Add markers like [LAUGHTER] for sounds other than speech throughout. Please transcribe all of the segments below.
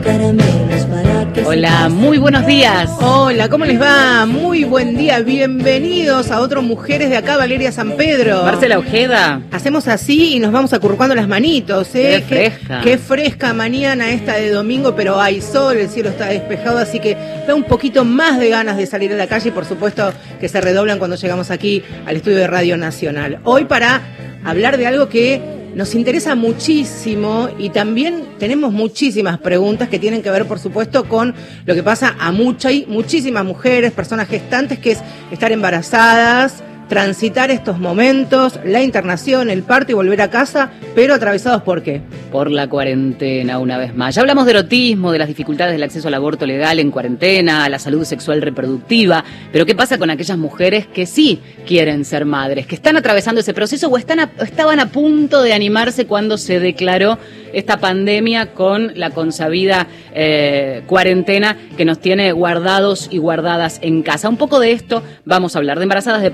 caramelos para que Hola, muy buenos días. Hola, ¿cómo les va? Muy buen día. Bienvenidos a otro Mujeres de acá, Valeria San Pedro. Marcela Ojeda. Hacemos así y nos vamos acurrucando las manitos, ¿eh? Qué fresca. Qué, fresca mañana esta de domingo, pero hay sol, el cielo está despejado, así que da un poquito más de ganas de salir a la calle y por supuesto que se redoblan cuando llegamos aquí al estudio de Radio Nacional. Hoy para hablar de algo que nos interesa muchísimo y también tenemos muchísimas preguntas que tienen que ver, por supuesto, con lo que pasa a muchas muchísimas mujeres, personas gestantes, que es estar embarazadas, transitar estos momentos, la internación, el parto y volver a casa, pero atravesados por qué? Por la cuarentena, una vez más. Ya hablamos de erotismo, de las dificultades del acceso al aborto legal en cuarentena, a la salud sexual reproductiva, pero ¿qué pasa con aquellas mujeres que sí quieren ser madres, que están atravesando ese proceso o estaban a punto de animarse cuando se declaró esta pandemia con la consabida eh, cuarentena que nos tiene guardados y guardadas en casa? Un poco de esto vamos a hablar, de embarazadas, de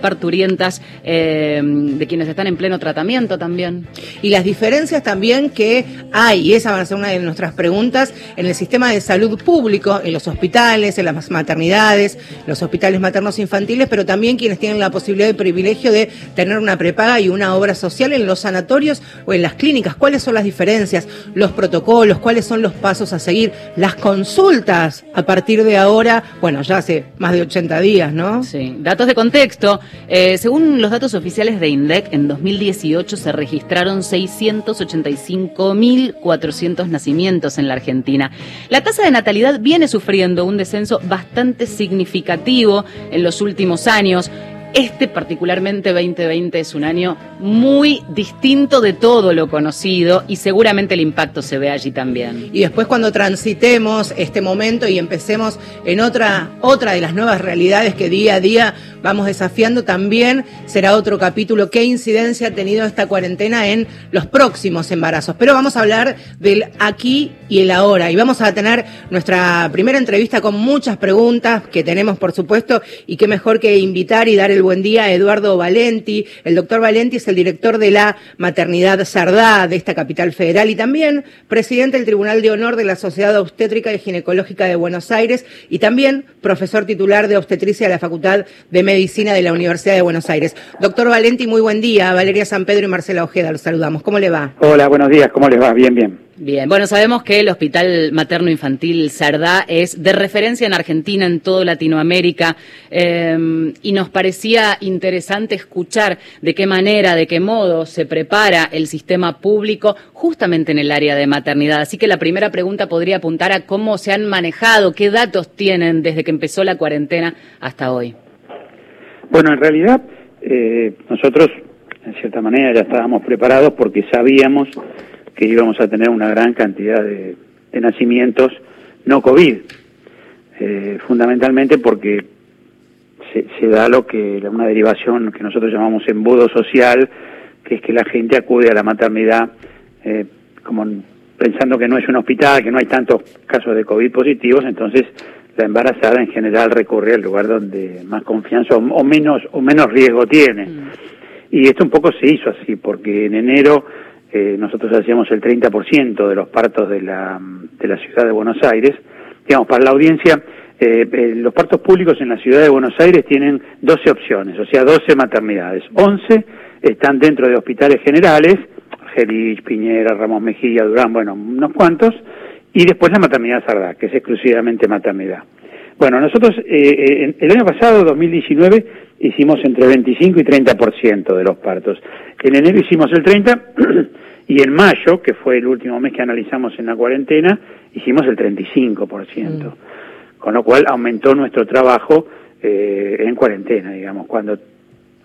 eh, de quienes están en pleno tratamiento también. Y las diferencias también que hay, y esa va a ser una de nuestras preguntas, en el sistema de salud público, en los hospitales, en las maternidades, los hospitales maternos infantiles, pero también quienes tienen la posibilidad y privilegio de tener una prepaga y una obra social en los sanatorios o en las clínicas. ¿Cuáles son las diferencias? Los protocolos, cuáles son los pasos a seguir, las consultas a partir de ahora, bueno, ya hace más de 80 días, ¿no? Sí, datos de contexto. Eh, según los datos oficiales de INDEC, en 2018 se registraron 685.400 nacimientos en la Argentina. La tasa de natalidad viene sufriendo un descenso bastante significativo en los últimos años. Este particularmente 2020 es un año muy distinto de todo lo conocido y seguramente el impacto se ve allí también. Y después cuando transitemos este momento y empecemos en otra, otra de las nuevas realidades que día a día vamos desafiando, también será otro capítulo. ¿Qué incidencia ha tenido esta cuarentena en los próximos embarazos? Pero vamos a hablar del aquí y el ahora. Y vamos a tener nuestra primera entrevista con muchas preguntas que tenemos, por supuesto, y qué mejor que invitar y dar el buen día Eduardo Valenti. El doctor Valenti es el director de la maternidad Sardá de esta capital federal y también presidente del Tribunal de Honor de la Sociedad Obstétrica y Ginecológica de Buenos Aires y también profesor titular de obstetricia de la Facultad de Medicina de la Universidad de Buenos Aires. Doctor Valenti, muy buen día. Valeria San Pedro y Marcela Ojeda, los saludamos. ¿Cómo le va? Hola, buenos días, ¿cómo les va? Bien, bien. Bien, bueno, sabemos que el Hospital Materno Infantil Sardá es de referencia en Argentina, en toda Latinoamérica, eh, y nos parecía interesante escuchar de qué manera, de qué modo se prepara el sistema público justamente en el área de maternidad. Así que la primera pregunta podría apuntar a cómo se han manejado, qué datos tienen desde que empezó la cuarentena hasta hoy. Bueno, en realidad eh, nosotros, en cierta manera, ya estábamos preparados porque sabíamos que íbamos a tener una gran cantidad de, de nacimientos no COVID, eh, fundamentalmente porque se, se da lo que una derivación que nosotros llamamos embudo social, que es que la gente acude a la maternidad eh, como pensando que no es un hospital, que no hay tantos casos de COVID positivos, entonces la embarazada en general recurre al lugar donde más confianza o, o menos o menos riesgo tiene. Y esto un poco se hizo así, porque en enero nosotros hacíamos el 30% de los partos de la, de la ciudad de Buenos Aires. Digamos, para la audiencia, eh, eh, los partos públicos en la ciudad de Buenos Aires tienen 12 opciones, o sea, 12 maternidades. 11 están dentro de hospitales generales, Argelich, Piñera, Ramos Mejía, Durán, bueno, unos cuantos, y después la maternidad Sardá, que es exclusivamente maternidad. Bueno, nosotros eh, eh, el año pasado, 2019, hicimos entre 25 y 30% de los partos. En enero hicimos el 30 [CLEARS THROAT] y en mayo, que fue el último mes que analizamos en la cuarentena, hicimos el 35%. Con lo cual aumentó nuestro trabajo eh, en cuarentena, digamos, cuando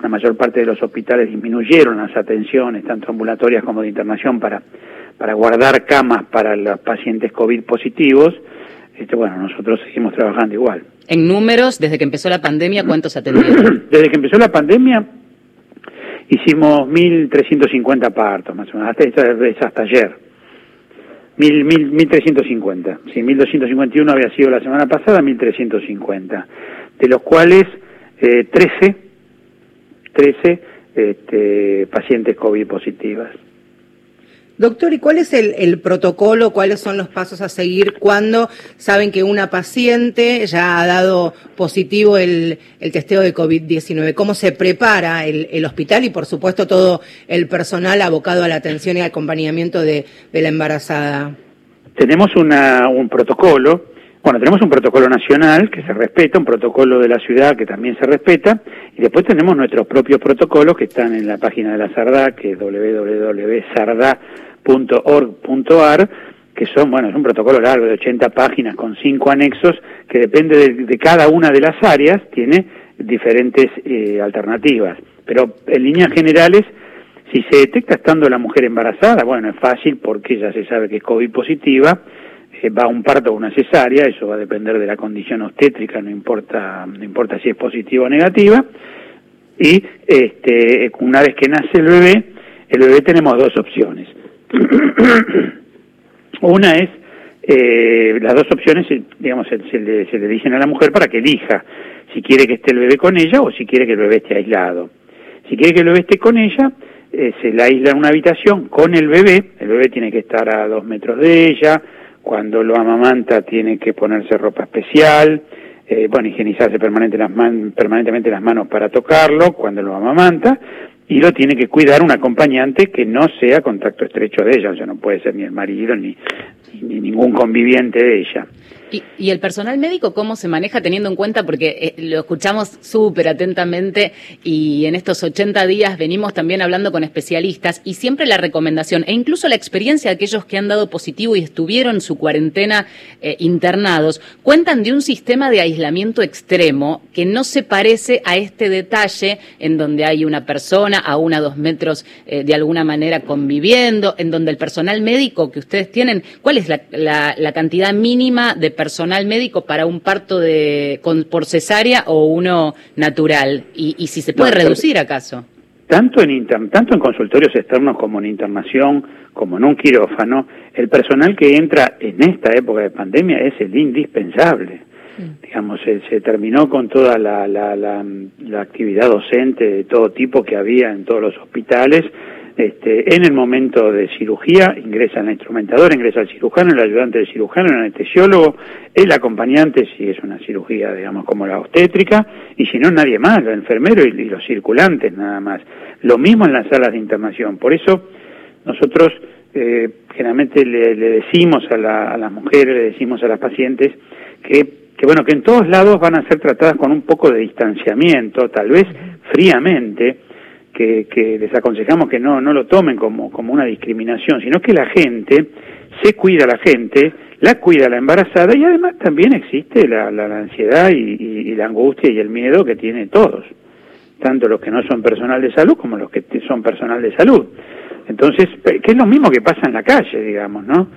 la mayor parte de los hospitales disminuyeron las atenciones, tanto ambulatorias como de internación, para, para guardar camas para los pacientes COVID positivos, este, bueno, nosotros seguimos trabajando igual. En números, desde que empezó la pandemia, [CLEARS THROAT] ¿cuántos atendieron? Desde que empezó la pandemia, hicimos 1.350 partos, más o menos, hasta, hasta, hasta ayer. 1.350, sí, 1.251 había sido la semana pasada, 1.350, de los cuales eh, 13, 13 este, pacientes COVID positivas. Doctor, ¿y cuál es el, protocolo, cuáles son los pasos a seguir cuando saben que una paciente ya ha dado positivo el, el testeo de COVID-19? ¿Cómo se prepara el, el, hospital y, por supuesto, todo el personal abocado a la atención y acompañamiento de, de la embarazada? Tenemos una, un protocolo bueno, tenemos un protocolo nacional que se respeta, un protocolo de la ciudad que también se respeta, y después tenemos nuestros propios protocolos que están en la página de la SARDA, que es www.sarda.org.ar, que son, bueno, es un protocolo largo de 80 páginas con cinco anexos, que depende de, de cada una de las áreas, tiene diferentes eh, alternativas. Pero en líneas generales, si se detecta estando la mujer embarazada, bueno, es fácil porque ya se sabe que es COVID positiva, va a un parto o una cesárea, eso va a depender de la condición obstétrica, no importa, no importa si es positiva o negativa, y este, una vez que nace el bebé, el bebé tenemos dos opciones. [COUGHS] una es, eh, las dos opciones, digamos, se, le, dicen a la mujer para que elija si quiere que esté el bebé con ella o si quiere que el bebé esté aislado. Si quiere que el bebé esté con ella, eh, se la aísla en una habitación con el bebé, el bebé tiene que estar a dos metros de ella, cuando lo amamanta tiene que ponerse ropa especial, eh, bueno, higienizarse permanentemente las manos para tocarlo cuando lo amamanta, y lo tiene que cuidar un acompañante que no sea contacto estrecho de ella, o sea, no puede ser ni el marido ni, ni ningún conviviente de ella. ¿Y, el personal médico cómo se maneja teniendo en cuenta, porque eh, lo escuchamos súper atentamente y en estos 80 días venimos también hablando con especialistas y siempre la recomendación e incluso la experiencia de aquellos que han dado positivo y estuvieron su cuarentena eh, internados, cuentan de un sistema de aislamiento extremo que no se parece a este detalle en donde hay una persona a una dos metros eh, de alguna manera conviviendo, en donde el personal médico que ustedes tienen, ¿cuál es la, la, cantidad mínima de personal médico para un parto de con, por cesárea o uno natural? Y, y si se puede no, reducir acaso. Tanto en, inter, tanto en consultorios externos como en internación, como en un quirófano, el personal que entra en esta época de pandemia es el indispensable. Mm. Digamos, se, se, terminó con toda la, la, la, la actividad docente de todo tipo que había en todos los hospitales este, en el momento de cirugía ingresa la instrumentadora, ingresa el cirujano, el ayudante del cirujano, el anestesiólogo, el acompañante si es una cirugía, digamos, como la obstétrica, y si no, nadie más, el enfermero y, y los circulantes nada más. Lo mismo en las salas de internación. Por eso nosotros eh, generalmente le, le decimos a, la, a, las mujeres, le decimos a las pacientes que, que, bueno, que en todos lados van a ser tratadas con un poco de distanciamiento, tal vez fríamente, que, que, les aconsejamos que no, no lo tomen como, como una discriminación, sino que la gente se cuida la gente, la cuida la embarazada y además también existe la, la, ansiedad y, y, la angustia y el miedo que tienen todos, tanto los que no son personal de salud como los que son personal de salud. Entonces, que es lo mismo que pasa en la calle, digamos, ¿no?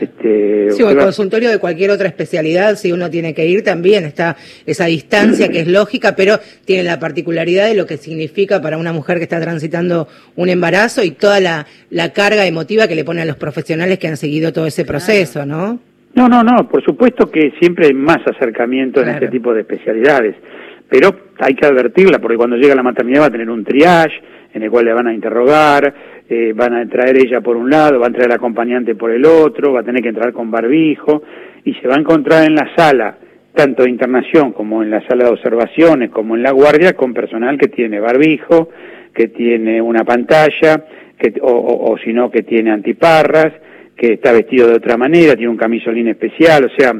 Este, sí, o el consultorio de cualquier otra especialidad, si uno tiene que ir también, está esa distancia que es lógica, pero tiene la particularidad de lo que significa para una mujer que está transitando un embarazo y toda la, la carga emotiva que le ponen a los profesionales que han seguido todo ese proceso, ¿no? No, no, no, por supuesto que siempre hay más acercamiento claro. en este tipo de especialidades, pero hay que advertirla porque cuando llega la maternidad va a tener un triage en el cual le van a interrogar, eh, van a traer ella por un lado, va a traer el acompañante por el otro, va a tener que entrar con barbijo y se va a encontrar en la sala, tanto de internación como en la sala de observaciones, como en la guardia, con personal que tiene barbijo, que tiene una pantalla, que, o, o, o si no, que tiene antiparras, que está vestido de otra manera, tiene un camisolín especial, o sea,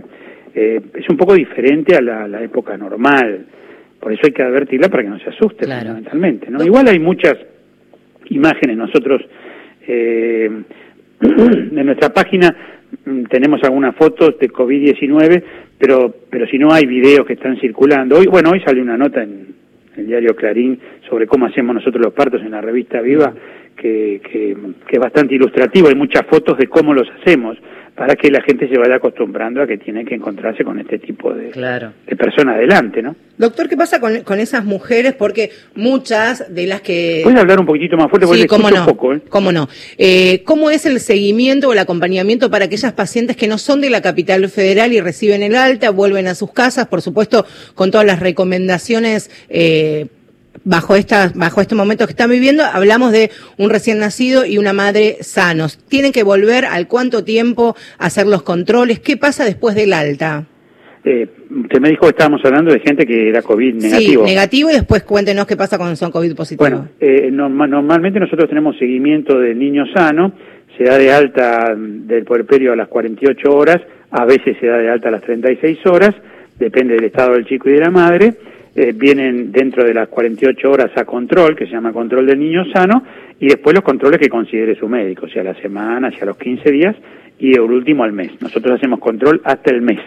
eh, es un poco diferente a la, la época normal. Por eso hay que advertirla para que no se asuste claro. fundamentalmente. ¿no? Igual hay muchas imágenes. Nosotros eh, [CLEARS THROAT] en nuestra página mm, tenemos algunas fotos de COVID-19, pero, pero si no hay videos que están circulando. Hoy, bueno, hoy salió una nota en el diario Clarín sobre cómo hacemos nosotros los partos en la revista Viva, que, que, que es bastante ilustrativo. Hay muchas fotos de cómo los hacemos para que la gente se vaya acostumbrando a que tiene que encontrarse con este tipo de, claro. de personas adelante, ¿no? Doctor, ¿qué pasa con, con, esas mujeres? Porque muchas de las que... ¿Puedes hablar un poquitito más fuerte? Sí, cómo no, un poco, ¿eh? cómo no. Eh, ¿Cómo es el seguimiento o el acompañamiento para aquellas pacientes que no son de la capital federal y reciben el alta, vuelven a sus casas, por supuesto, con todas las recomendaciones... Eh, bajo esta, bajo este momento que están viviendo, hablamos de un recién nacido y una madre sanos. Tienen que volver al cuánto tiempo a hacer los controles. ¿Qué pasa después del alta? Eh, usted me dijo que estábamos hablando de gente que era COVID negativo. Sí, negativo y después cuéntenos qué pasa cuando son COVID positivos. Bueno, eh, normalmente nosotros tenemos seguimiento del niño sano, se da de alta del puerperio a las 48 horas, a veces se da de alta a las 36 horas, depende del estado del chico y de la madre, eh, vienen dentro de las 48 horas a control, que se llama control del niño sano, y después los controles que considere su médico, sea la semana, sea los 15 días, y el último al mes. Nosotros hacemos control hasta el mes.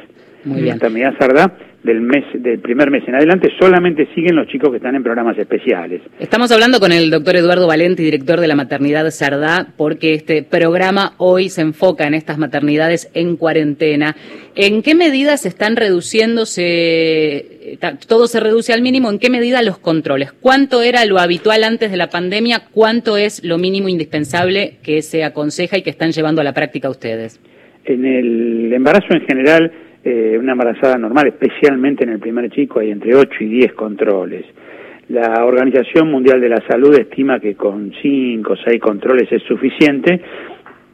Muy bien. Enfermedad Sardá del mes del primer mes en adelante solamente siguen los chicos que están en programas especiales. Estamos hablando con el doctor Eduardo Valente, director de la maternidad Sardá, porque este programa hoy se enfoca en estas maternidades en cuarentena. ¿En qué medida se están reduciéndose, todo se reduce al mínimo, en qué medida los controles? ¿Cuánto era lo habitual antes de la pandemia? ¿Cuánto es lo mínimo indispensable que se aconseja y que están llevando a la práctica ustedes? En el embarazo en general eh, una embarazada normal, especialmente en el primer chico, hay entre 8 y 10 controles. La Organización Mundial de la Salud estima que con 5 o 6 controles es suficiente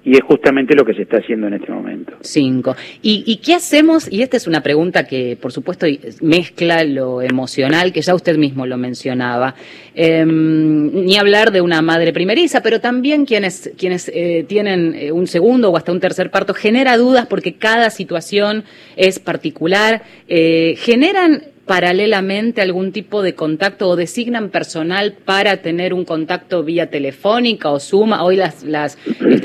y es justamente lo que se está haciendo en este momento. Cinco. ¿Y, ¿Y, qué hacemos? Y esta es una pregunta que, por supuesto, mezcla lo emocional, que ya usted mismo lo mencionaba. Eh, ni hablar de una madre primeriza, pero también quienes, quienes eh, tienen eh, un segundo o hasta un tercer parto, genera dudas porque cada situación es particular. Eh, generan paralelamente algún tipo de contacto o designan personal para tener un contacto vía telefónica o suma. Hoy las, las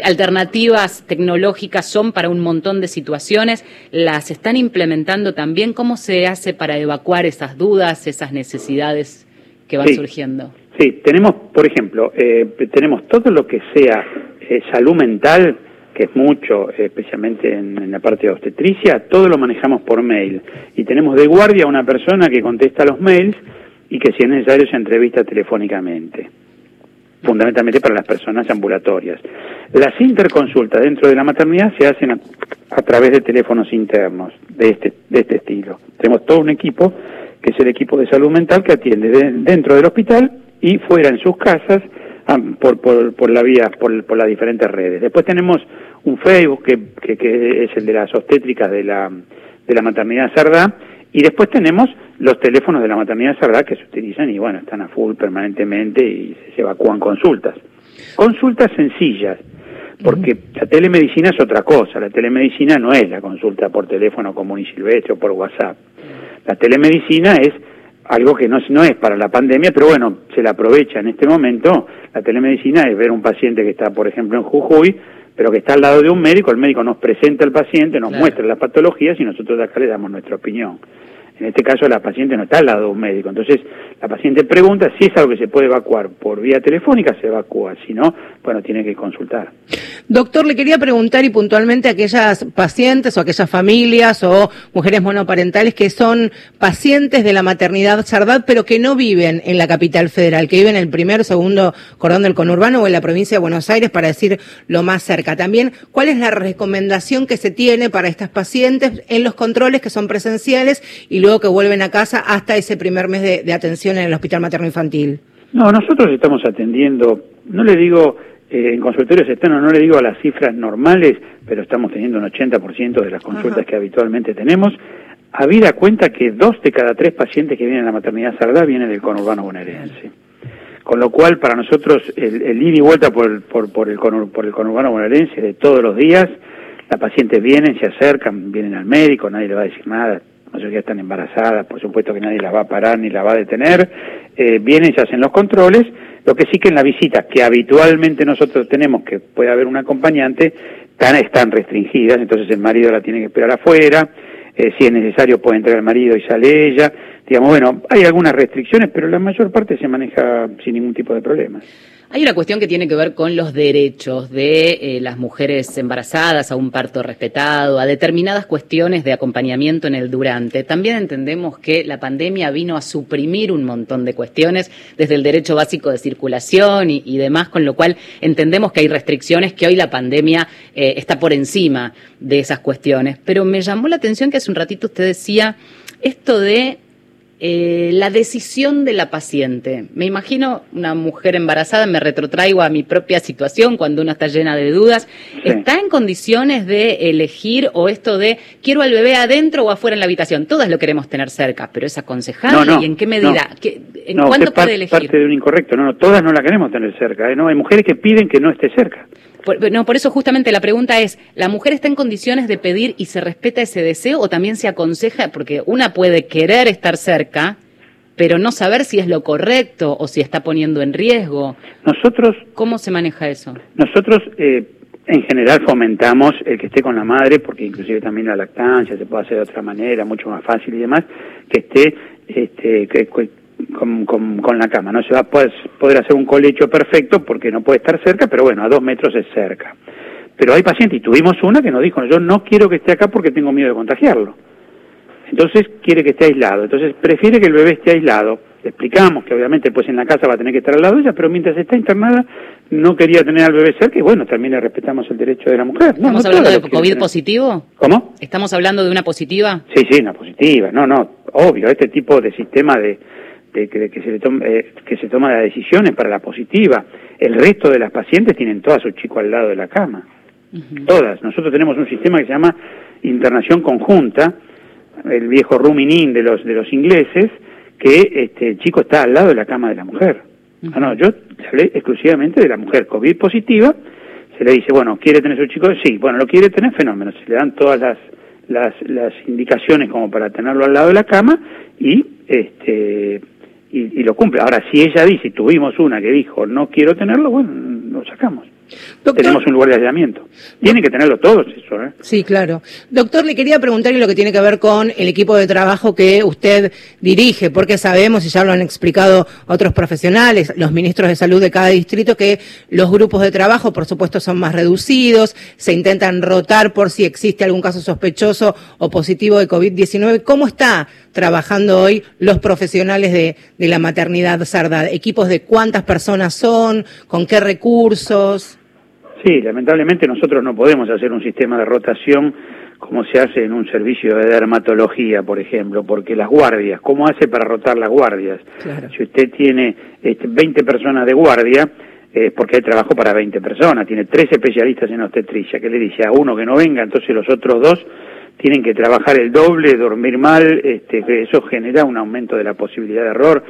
alternativas tecnológicas son para un montón de situaciones. ¿Las están implementando también? ¿Cómo se hace para evacuar esas dudas, esas necesidades que van sí, surgiendo? Sí, tenemos, por ejemplo, eh, tenemos todo lo que sea eh, salud mental que es mucho, especialmente en, la parte de obstetricia, todo lo manejamos por mail. Y tenemos de guardia una persona que contesta los mails y que si es necesario se entrevista telefónicamente, fundamentalmente para las personas ambulatorias. Las interconsultas dentro de la maternidad se hacen a, través de teléfonos internos de este, de este estilo. Tenemos todo un equipo, que es el equipo de salud mental, que atiende de, dentro del hospital y fuera en sus casas, por, por, por la vía, por las diferentes redes. Después tenemos un Facebook que, que, que, es el de las obstétricas de la, de la maternidad Sardá, y después tenemos los teléfonos de la maternidad Sardá que se utilizan y bueno, están a full permanentemente y se evacúan consultas. Consultas sencillas, porque la telemedicina es otra cosa, la telemedicina no es la consulta por teléfono común y silvestre o por WhatsApp. La telemedicina es algo que no, no es para la pandemia, pero bueno, se la aprovecha en este momento. La telemedicina es ver un paciente que está, por ejemplo, en Jujuy, pero que está al lado de un médico, el médico nos presenta al paciente, nos claro. muestra las patologías y nosotros de acá le damos nuestra opinión. En este caso la paciente no está al lado de un médico, entonces la paciente pregunta si es algo que se puede evacuar por vía telefónica, se evacúa, si no, bueno, tiene que consultar. Doctor, le quería preguntar y puntualmente a aquellas pacientes o aquellas familias o mujeres monoparentales que son pacientes de la maternidad Sardad, pero que no viven en la capital federal, que viven en el primer o segundo cordón del conurbano o en la provincia de Buenos Aires, para decir lo más cerca. También, ¿cuál es la recomendación que se tiene para estas pacientes en los controles que son presenciales y luego que vuelven a casa hasta ese primer mes de, de atención en el hospital materno infantil? No, nosotros estamos atendiendo, no le digo eh, en consultorios externos, no le digo a las cifras normales, pero estamos teniendo un 80% de las consultas Ajá. que habitualmente tenemos. Habida cuenta que dos de cada tres pacientes que vienen a la maternidad Sardá vienen del conurbano bonaerense. Con lo cual, para nosotros, el, el ir y vuelta por, por, por, el, por el conurbano bonaerense de todos los días, las pacientes vienen, se acercan, vienen al médico, nadie le va a decir nada, la mayoría están embarazadas, por supuesto que nadie las va a parar ni las va a detener, eh, vienen, se hacen los controles, lo que sí que en la visita que habitualmente nosotros tenemos, que puede haber un acompañante, están, están restringidas, entonces el marido la tiene que esperar afuera, eh, si es necesario puede entrar el marido y sale ella, digamos, bueno, hay algunas restricciones, pero la mayor parte se maneja sin ningún tipo de problemas. Hay una cuestión que tiene que ver con los derechos de eh, las mujeres embarazadas a un parto respetado, a determinadas cuestiones de acompañamiento en el durante. También entendemos que la pandemia vino a suprimir un montón de cuestiones, desde el derecho básico de circulación y, demás, con lo cual entendemos que hay restricciones que hoy la pandemia eh, está por encima de esas cuestiones. Pero me llamó la atención que hace un ratito usted decía esto de eh, la decisión de la paciente. Me imagino una mujer embarazada, me retrotraigo a mi propia situación cuando uno está llena de dudas. ¿Está en condiciones de elegir o esto de quiero al bebé adentro o afuera en la habitación? Todas lo queremos tener cerca, pero es aconsejable y en qué medida, en cuándo puede elegir. parte de un incorrecto, no, no, todas no la queremos tener cerca, ¿eh? no, hay mujeres que piden que no esté cerca. No, por eso justamente la pregunta es, ¿la mujer está en condiciones de pedir y se respeta ese deseo o también se aconseja? Porque una puede querer estar cerca pero no saber si es lo correcto o si está poniendo en riesgo. Nosotros. ¿Cómo se maneja eso? Nosotros, eh, en general, fomentamos el que esté con la madre, porque inclusive también la lactancia se puede hacer de otra manera, mucho más fácil y demás, que esté este, que, con, con, la cama. No se va a poder, poder hacer un colecho perfecto porque no puede estar cerca, pero bueno, a dos metros es cerca. Pero hay pacientes, y tuvimos una que nos dijo, yo no quiero que esté acá porque tengo miedo de contagiarlo. Entonces quiere que esté aislado. Entonces prefiere que el bebé esté aislado. Le explicamos que obviamente pues en la casa va a tener que estar al lado de ella, pero mientras está internada no quería tener al bebé cerca y bueno, también le respetamos el derecho de la mujer. ¿Estamos hablando de COVID positivo? ¿Cómo? ¿Estamos hablando de una positiva? Sí, sí, una positiva. No, no, obvio, este tipo de sistema de, de, que, se le toma, eh, que se toma las decisiones para la positiva. El resto de las pacientes tienen todas su chico al lado de la cama. Todas. Nosotros tenemos un sistema que se llama internación conjunta, el viejo ruminin de los de los ingleses, que este, el chico está al lado de la cama de la mujer. Ah, no, yo hablé exclusivamente de la mujer COVID positiva. Se le dice, bueno, ¿quiere tener su chico? Sí, bueno, lo quiere tener, fenómeno. Se le dan todas las, las, las indicaciones como para tenerlo al lado de la cama y este y, lo cumple. Ahora, si ella dice, tuvimos una que dijo, no quiero tenerlo, bueno, lo sacamos. Tenemos un lugar de aislamiento. Tienen que tenerlo todos eso, ¿eh? Sí, claro. Doctor, le quería preguntar lo que tiene que ver con el equipo de trabajo que usted dirige, porque sabemos, y ya lo han explicado otros profesionales, los ministros de salud de cada distrito, que los grupos de trabajo, por supuesto, son más reducidos, se intentan rotar por si existe algún caso sospechoso o positivo de COVID-19. ¿Cómo está trabajando hoy los profesionales de, de la maternidad sarda? ¿Equipos de cuántas personas son? ¿Con qué recursos? Sí, lamentablemente nosotros no podemos hacer un sistema de rotación como se hace en un servicio de dermatología, por ejemplo, porque las guardias, ¿cómo hace para rotar las guardias? Si usted tiene este, 20 personas de guardia, eh, porque hay trabajo para 20 personas, tiene tres especialistas en obstetricia, que le dice a uno que no venga, entonces los otros dos tienen que trabajar el doble, dormir mal, este, eso genera un aumento de la posibilidad de error.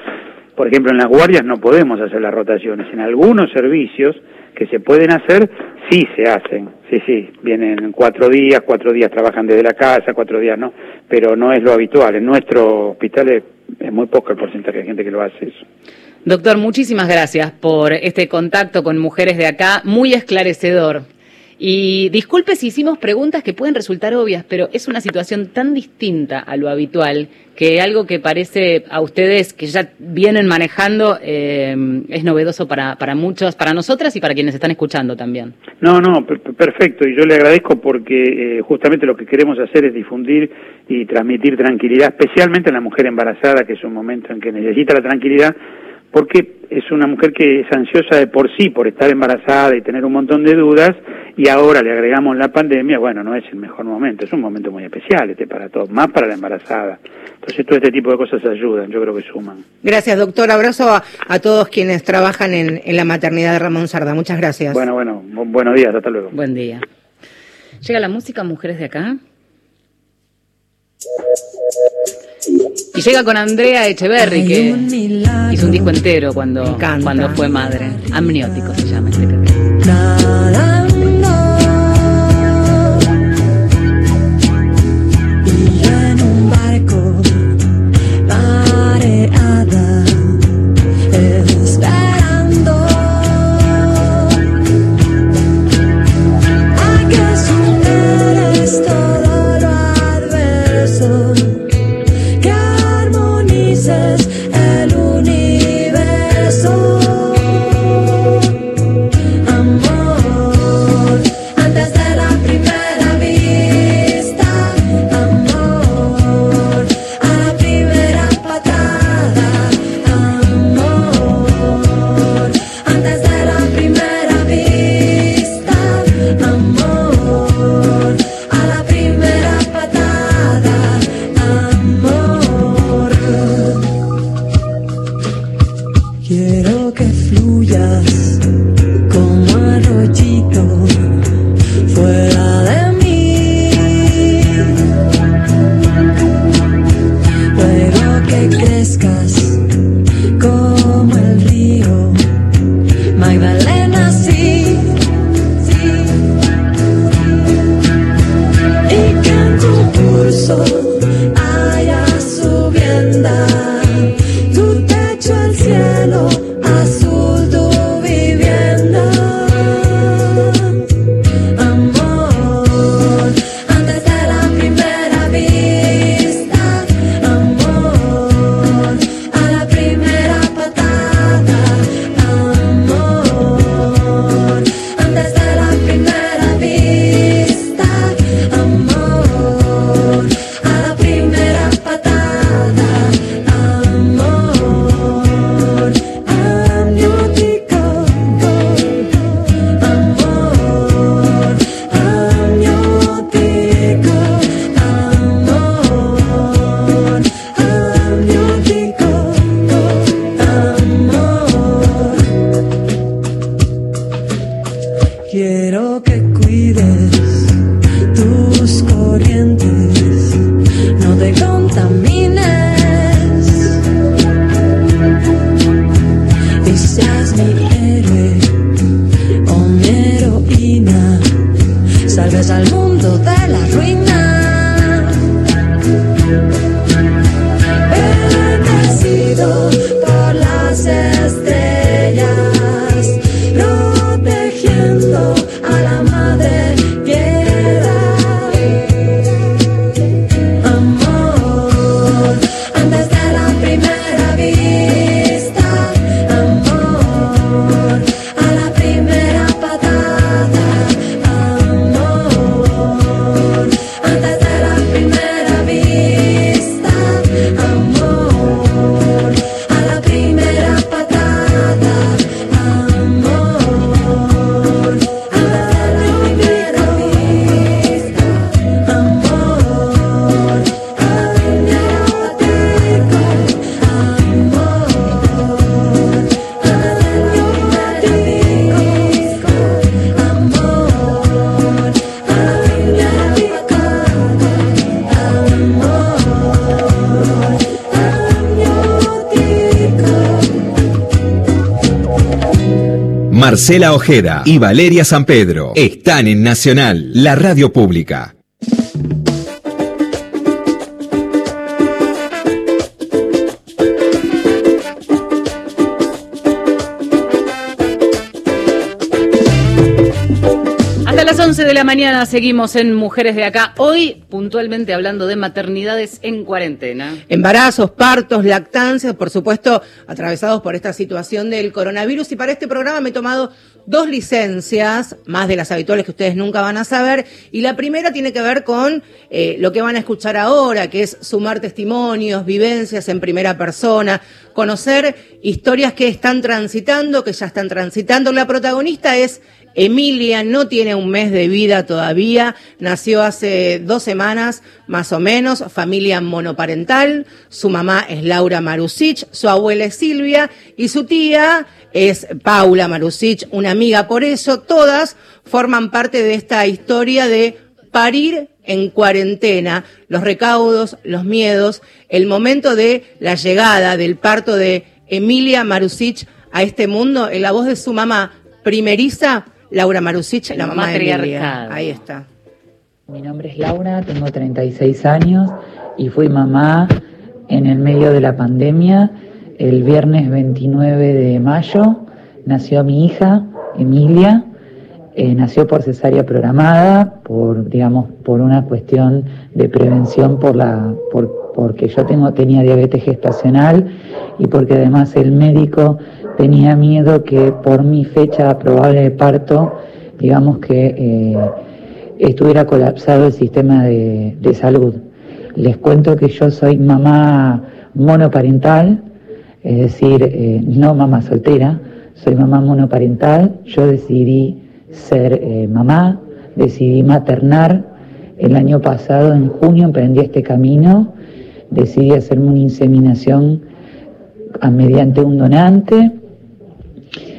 Por ejemplo, en las guardias no podemos hacer las rotaciones. En algunos servicios que se pueden hacer, sí se hacen. Sí, sí, vienen cuatro días, cuatro días trabajan desde la casa, cuatro días no, pero no es lo habitual. En nuestro hospital es, es muy poco el porcentaje de gente que lo hace eso. Doctor, muchísimas gracias por este contacto con mujeres de acá, muy esclarecedor. Y disculpe si hicimos preguntas que pueden resultar obvias, pero es una situación tan distinta a lo habitual que algo que parece a ustedes que ya vienen manejando eh, es novedoso para, para muchos, para nosotras y para quienes están escuchando también. No, no, perfecto. Y yo le agradezco porque eh, justamente lo que queremos hacer es difundir y transmitir tranquilidad, especialmente a la mujer embarazada, que es un momento en que necesita la tranquilidad porque es una mujer que es ansiosa de por sí por estar embarazada y tener un montón de dudas y ahora le agregamos la pandemia, bueno, no es el mejor momento, es un momento muy especial este para todos, más para la embarazada. Entonces todo este tipo de cosas ayudan, yo creo que suman. Gracias, doctor. Abrazo a, todos quienes trabajan en, en, la maternidad de Ramón Sarda. Muchas gracias. Bueno, bueno, buenos días, hasta luego. Buen día. Llega la música Mujeres de acá. Y llega con Andrea Echeverry, que hizo un disco entero cuando, cuando fue madre. Amniótico se llama este Marcela Ojeda y Valeria San Pedro están en Nacional, la radio pública. 11 de la mañana seguimos en Mujeres de Acá. Hoy, puntualmente hablando de maternidades en cuarentena. Embarazos, partos, lactancias, por supuesto, atravesados por esta situación del coronavirus. Y para este programa me he tomado dos licencias, más de las habituales que ustedes nunca van a saber. Y la primera tiene que ver con eh, lo que van a escuchar ahora, que es sumar testimonios, vivencias en primera persona, conocer historias que están transitando, que ya están transitando. La protagonista es Emilia no tiene un mes de vida todavía, nació hace dos semanas más o menos, familia monoparental, su mamá es Laura Marusich, su abuela es Silvia y su tía es Paula Marusich, una amiga. Por eso, todas forman parte de esta historia de parir en cuarentena, los recaudos, los miedos, el momento de la llegada del parto de Emilia Marusich a este mundo. En la voz de su mamá primeriza Laura Marusich, la mamá de Emilia. Ahí está. Mi nombre es Laura, tengo 36 años y fui mamá en el medio de la pandemia. El viernes 29 de mayo nació mi hija, Emilia. Eh, nació por cesárea programada, por digamos por una cuestión de prevención por la por, porque yo tengo tenía diabetes gestacional y porque además el médico tenía miedo que por mi fecha probable de parto, digamos que eh, estuviera colapsado el sistema de, salud. Les cuento que yo soy mamá monoparental, es decir, eh, no mamá soltera, soy mamá monoparental, yo decidí ser eh, mamá, decidí maternar, el año pasado, en junio, emprendí este camino, decidí hacerme una inseminación mediante un donante,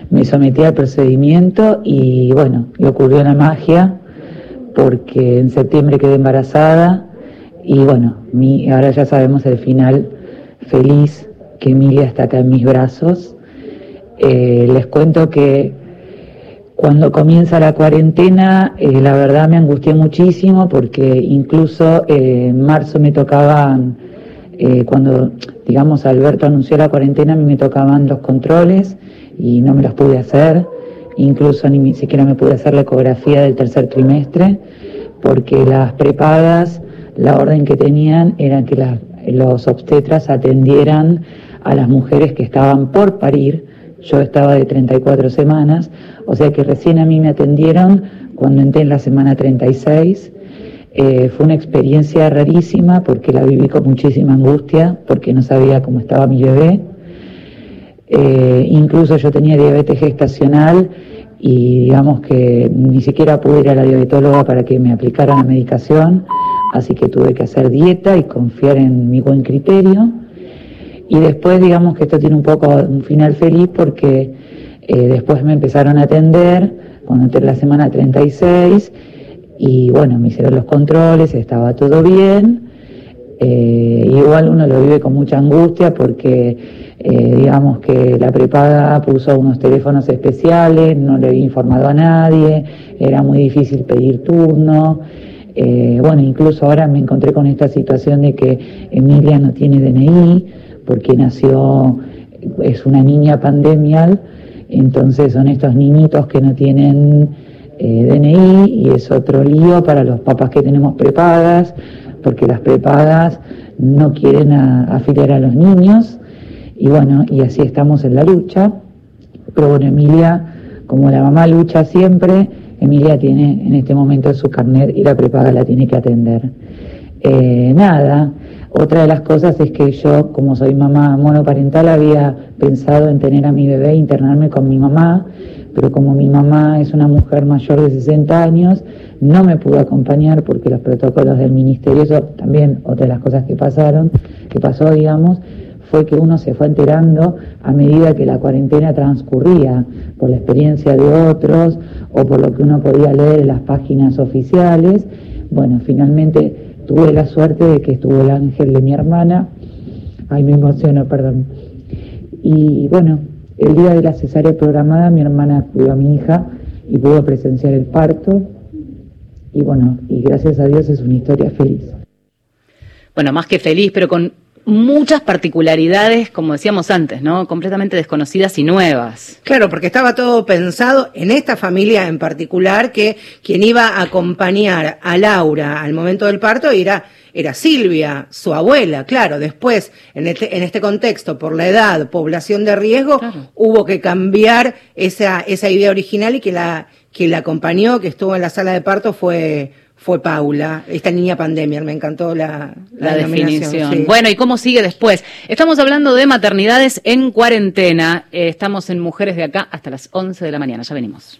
me sometí al procedimiento y bueno, y ocurrió la magia porque en septiembre quedé embarazada y bueno, mi, ahora ya sabemos el final feliz que Emilia está acá en mis brazos. Eh, les cuento que cuando comienza la cuarentena, eh, la verdad me angustié muchísimo porque incluso eh, en marzo me tocaban, cuando digamos Alberto anunció la cuarentena, a mí me tocaban los controles y no me las pude hacer, incluso ni siquiera me pude hacer la ecografía del tercer trimestre, porque las prepagas, la orden que tenían era que los obstetras atendieran a las mujeres que estaban por parir, yo estaba de 34 semanas, o sea que recién a mí me atendieron cuando entré en la semana 36. Eh, fue una experiencia rarísima porque la viví con muchísima angustia, porque no sabía cómo estaba mi bebé. Eh, incluso yo tenía diabetes gestacional y digamos que ni siquiera pude ir a la diabetóloga para que me aplicara la medicación, así que tuve que hacer dieta y confiar en mi buen criterio. Y después digamos que esto tiene un poco un final feliz porque eh, después me empezaron a atender cuando entré la semana 36 y bueno, me hicieron los controles, estaba todo bien. Eh, igual uno lo vive con mucha angustia porque eh, digamos que la prepaga puso unos teléfonos especiales, no le había informado a nadie, era muy difícil pedir turno. Eh, bueno, incluso ahora me encontré con esta situación de que Emilia no tiene DNI porque nació, es una niña pandemial, entonces son estos niñitos que no tienen eh, DNI y es otro lío para los papás que tenemos prepagas, porque las prepagas no quieren afiliar a los niños y bueno, y así estamos en la lucha. Pero bueno, Emilia, como la mamá lucha siempre, Emilia tiene en este momento su carnet y la prepaga la tiene que atender. Eh, nada, otra de las cosas es que yo, como soy mamá monoparental, había pensado en tener a mi bebé, internarme con mi mamá, pero como mi mamá es una mujer mayor de 60 años, no me pudo acompañar porque los protocolos del ministerio, eso también otra de las cosas que pasaron, que pasó, digamos, fue que uno se fue enterando a medida que la cuarentena transcurría, por la experiencia de otros o por lo que uno podía leer en las páginas oficiales. Bueno, finalmente tuve la suerte de que estuvo el ángel de mi hermana, ay me emociono, perdón. Y bueno, El día de la cesárea programada, mi hermana cuidó a mi hija y pudo presenciar el parto. Y bueno, y gracias a Dios es una historia feliz. Bueno, más que feliz, pero con muchas particularidades, como decíamos antes, ¿no? Completamente desconocidas y nuevas. Claro, porque estaba todo pensado en esta familia en particular, que quien iba a acompañar a Laura al momento del parto era, era Silvia, su abuela, claro. Después, en este, en este contexto, por la edad, población de riesgo, Claro. hubo que cambiar esa, esa idea original y que la, que la acompañó, que estuvo en la sala de parto fue, fue Paula, esta niña pandemia, me encantó la, La, definición. sí. Bueno, ¿y cómo sigue después? Estamos hablando de maternidades en cuarentena. Eh, estamos en Mujeres de Acá hasta las 11 de la mañana. Ya venimos.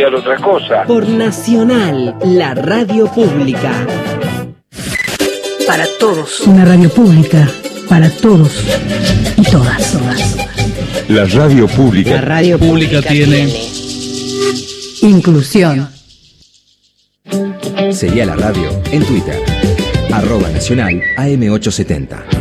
otra cosa. Por Nacional, la radio pública. Para todos. Una radio pública para todos y todas, todas. La radio pública. La radio pública tiene inclusión. Seguí a la radio en Twitter. Arroba Nacional AM870.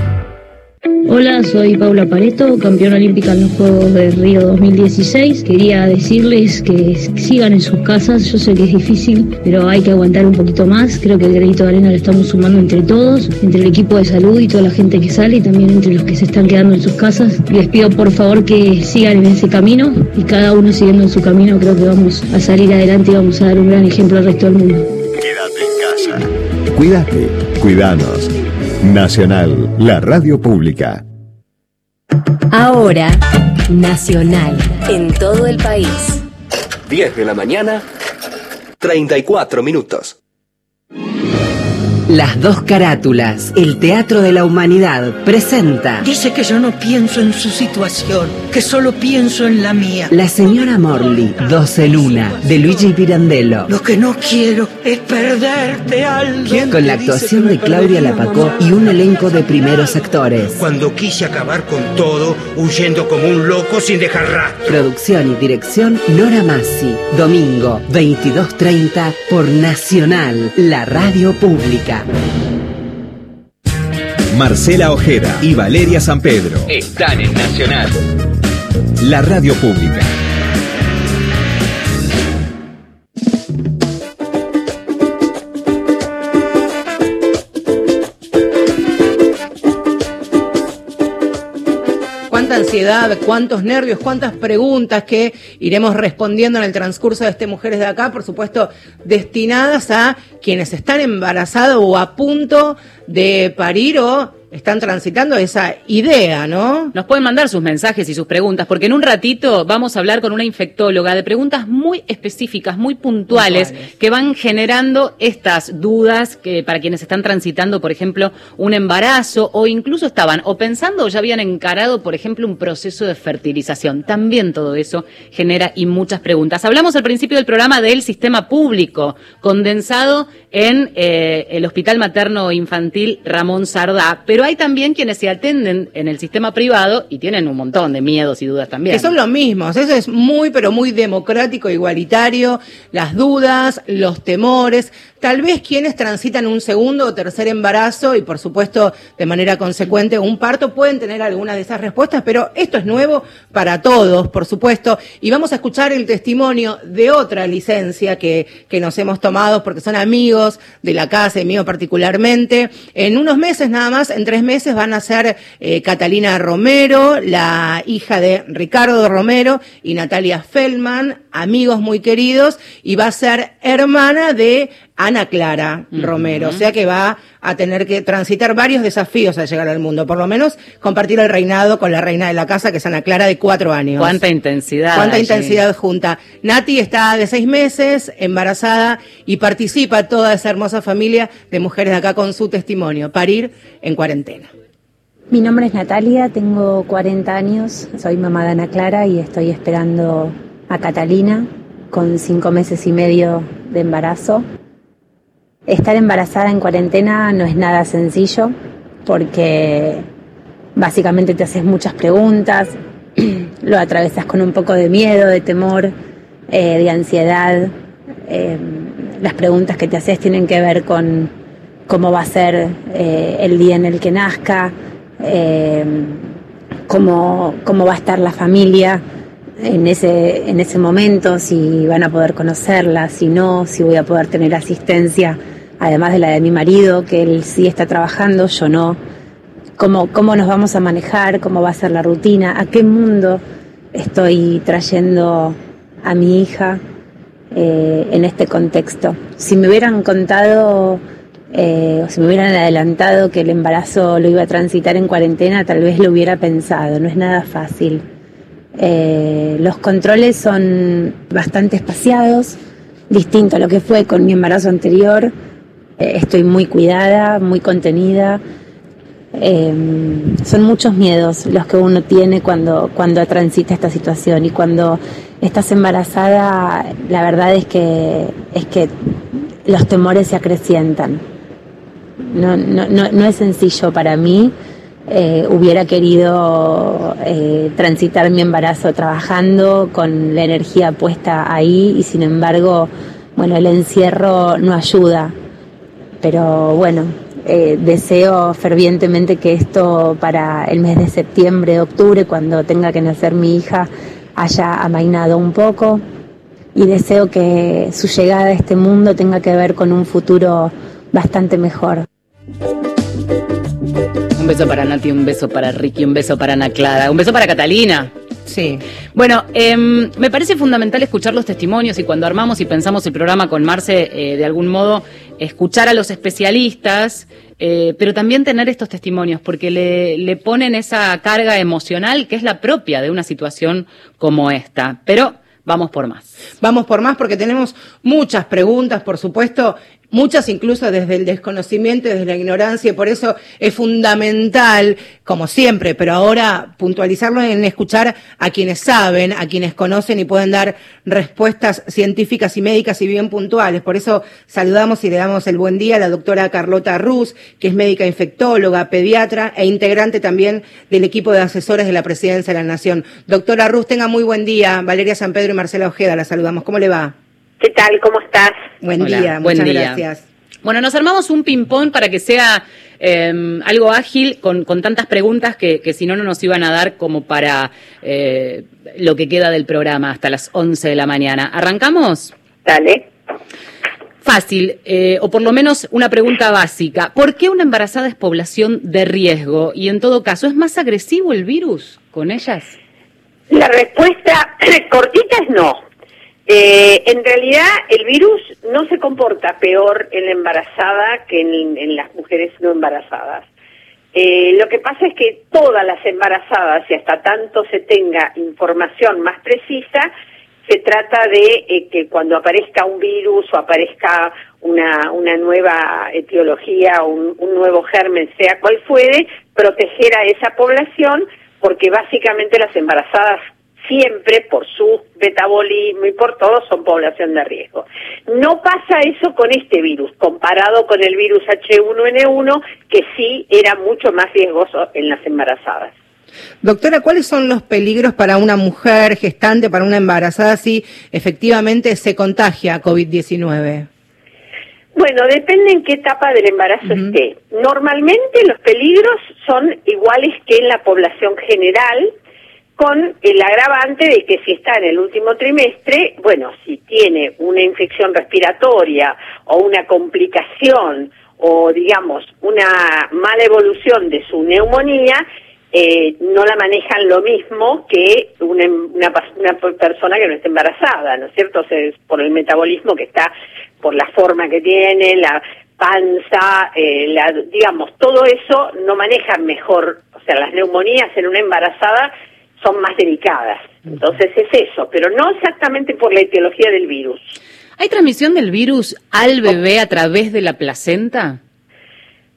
Hola, soy Paula Pareto, campeona olímpica en los Juegos de Río 2016. Quería decirles que sigan en sus casas. Yo sé que es difícil, pero hay que aguantar un poquito más. Creo que el granito de arena lo estamos sumando entre todos, entre el equipo de salud y toda la gente que sale, y también entre los que se están quedando en sus casas. Les pido por favor que sigan en ese camino y cada uno siguiendo en su camino. Creo que vamos a salir adelante y vamos a dar un gran ejemplo al resto del mundo. Quédate en casa. Cuídate, cuidanos. Nacional, la radio pública. Ahora, Nacional. En todo el país. 10 de la mañana, 34 minutos. Las dos carátulas, el Teatro de la Humanidad, presenta Dice que yo no pienso en su situación, que solo pienso en la mía. La señora Morley, 12 Luna, de Luigi Pirandello. Lo que no quiero es perderte alguien. Con la actuación de Claudia Lapacó y un elenco de primeros actores. Cuando quise acabar con todo, huyendo como un loco sin dejar rastro. Producción y dirección Nora Massi. Domingo, 22.30 por Nacional, la radio pública. Marcela Ojeda y Valeria San Pedro. Están en Nacional. La radio pública. Cuántos nervios, cuántas preguntas que iremos respondiendo en el transcurso de este Mujeres de Acá, por supuesto, destinadas a quienes están embarazados o a punto de parir o están transitando esa idea, ¿no? Nos pueden mandar sus mensajes y sus preguntas, porque en un ratito vamos a hablar con una infectóloga de preguntas muy específicas, muy puntuales, Puntuales. que van generando estas dudas que para quienes están transitando, por ejemplo, un embarazo o incluso estaban o pensando o ya habían encarado, por ejemplo, un proceso de fertilización. También todo eso genera y muchas preguntas. Hablamos al principio del programa del sistema público, condensado en eh, el Hospital Materno Infantil Ramón Sardá, pero hay también quienes se atenden en el sistema privado y tienen un montón de miedos y dudas también. Que son los mismos, eso es muy, pero muy democrático, igualitario, las dudas, los temores, tal vez quienes transitan un segundo o tercer embarazo y por supuesto de manera consecuente un parto pueden tener algunas de esas respuestas, pero esto es nuevo para todos, por supuesto, y vamos a escuchar el testimonio de otra licencia que, que nos hemos tomado porque son amigos de la casa y mío particularmente. En unos meses nada más, en tres meses van a ser eh, Catalina Romero, la hija de Ricardo Romero y Natalia Feldman, amigos muy queridos, y va a ser hermana de Ana Clara Romero, o sea que va a tener que transitar varios desafíos al llegar al mundo, por lo menos compartir el reinado con la reina de la casa, que es Ana Clara, de cuatro años. Cuánta intensidad. Cuánta allí. intensidad junta. Nati está de seis meses, embarazada, y participa toda esa hermosa familia de mujeres de acá con su testimonio, parir en cuarentena. Mi nombre es Natalia, tengo 40 años, soy mamá de Ana Clara y estoy esperando a Catalina con cinco meses y medio de embarazo. Estar embarazada en cuarentena no es nada sencillo porque básicamente te haces muchas preguntas, [CLEARS THROAT] lo atravesas con un poco de miedo, de temor, eh, de ansiedad. Eh, las preguntas que te haces tienen que ver con cómo va a ser eh, el día en el que nazca, eh, cómo, cómo va a estar la familia en ese, en ese momento, si van a poder conocerla, si no, si voy a poder tener asistencia, además de la de mi marido, que él sí está trabajando, yo no. Cómo, cómo nos vamos a manejar, cómo va a ser la rutina, a qué mundo estoy trayendo a mi hija eh, en este contexto. Si me hubieran contado eh, o si me hubieran adelantado que el embarazo lo iba a transitar en cuarentena, tal vez lo hubiera pensado, no es nada fácil. Eh, los controles son bastante espaciados, distinto a lo que fue con mi embarazo anterior. Eh, estoy muy cuidada, muy contenida. Eh, son muchos miedos los que uno tiene cuando, cuando transita esta situación y cuando estás embarazada, la verdad es que, es que los temores se acrecientan. No, no, no es sencillo para mí. Eh, hubiera querido eh, transitar mi embarazo trabajando con la energía puesta ahí y sin embargo, bueno, el encierro no ayuda. Pero bueno, eh, deseo fervientemente que esto para el mes de septiembre, octubre, cuando tenga que nacer mi hija, haya amainado un poco y deseo que su llegada a este mundo tenga que ver con un futuro bastante mejor. Un beso para Nati, un beso para Ricky, un beso para Ana Clara, un beso para Catalina. Sí. Bueno, em, me parece fundamental escuchar los testimonios y cuando armamos y pensamos el programa con Marce, eh, de algún modo, escuchar a los especialistas, eh, pero también tener estos testimonios, porque le, le ponen esa carga emocional que es la propia de una situación como esta. Pero vamos por más. Vamos por más porque tenemos muchas preguntas, por supuesto, muchas incluso desde el desconocimiento, desde la ignorancia, y por eso es fundamental, como siempre, pero ahora puntualizarlo en escuchar a quienes saben, a quienes conocen y pueden dar respuestas científicas y médicas y bien puntuales. Por eso saludamos y le damos el buen día a la doctora Carlota Ruz, que es médica infectóloga, pediatra e integrante también del equipo de asesores de la Presidencia de la Nación. Doctora Ruz, tenga muy buen día. Valeria San Pedro y Marcela Ojeda, la saludamos. ¿Cómo le va? ¿Qué tal? ¿Cómo estás? Buen Hola, día, buen muchas día. gracias. Bueno, nos armamos un ping-pong para que sea eh, algo ágil con, con tantas preguntas que, que si no, no nos iban a dar como para eh, lo que queda del programa hasta las 11 de la mañana. ¿Arrancamos? Dale. Fácil, eh, o por lo menos una pregunta básica. ¿Por qué una embarazada es población de riesgo? Y en todo caso, ¿es más agresivo el virus con ellas? La respuesta [COUGHS] cortita es no. Eh, en realidad, el virus no se comporta peor en la embarazada que en, las mujeres no embarazadas. Eh, lo que pasa es que todas las embarazadas, y hasta tanto se tenga información más precisa, se trata de eh, que cuando aparezca un virus o aparezca una, una nueva etiología o un, un nuevo germen, sea cual fuere, proteger a esa población, porque básicamente las embarazadas siempre por su metabolismo y por todo son población de riesgo. No pasa eso con este virus, comparado con el virus H1N1, que sí era mucho más riesgoso en las embarazadas. Doctora, ¿cuáles son los peligros para una mujer gestante, para una embarazada si efectivamente se contagia COVID-19? Bueno, depende en qué etapa del embarazo esté. Normalmente los peligros son iguales que en la población general, con el agravante de que si está en el último trimestre, bueno, si tiene una infección respiratoria o una complicación o digamos una mala evolución de su neumonía, eh, no la manejan lo mismo que una, una, una, persona que no está embarazada, ¿no es cierto? O es por el metabolismo que está, por la forma que tiene, la panza, eh, la, digamos, todo eso no manejan mejor, o sea, las neumonías en una embarazada son más delicadas. Entonces es eso, pero no exactamente por la etiología del virus. ¿Hay transmisión del virus al bebé a través de la placenta?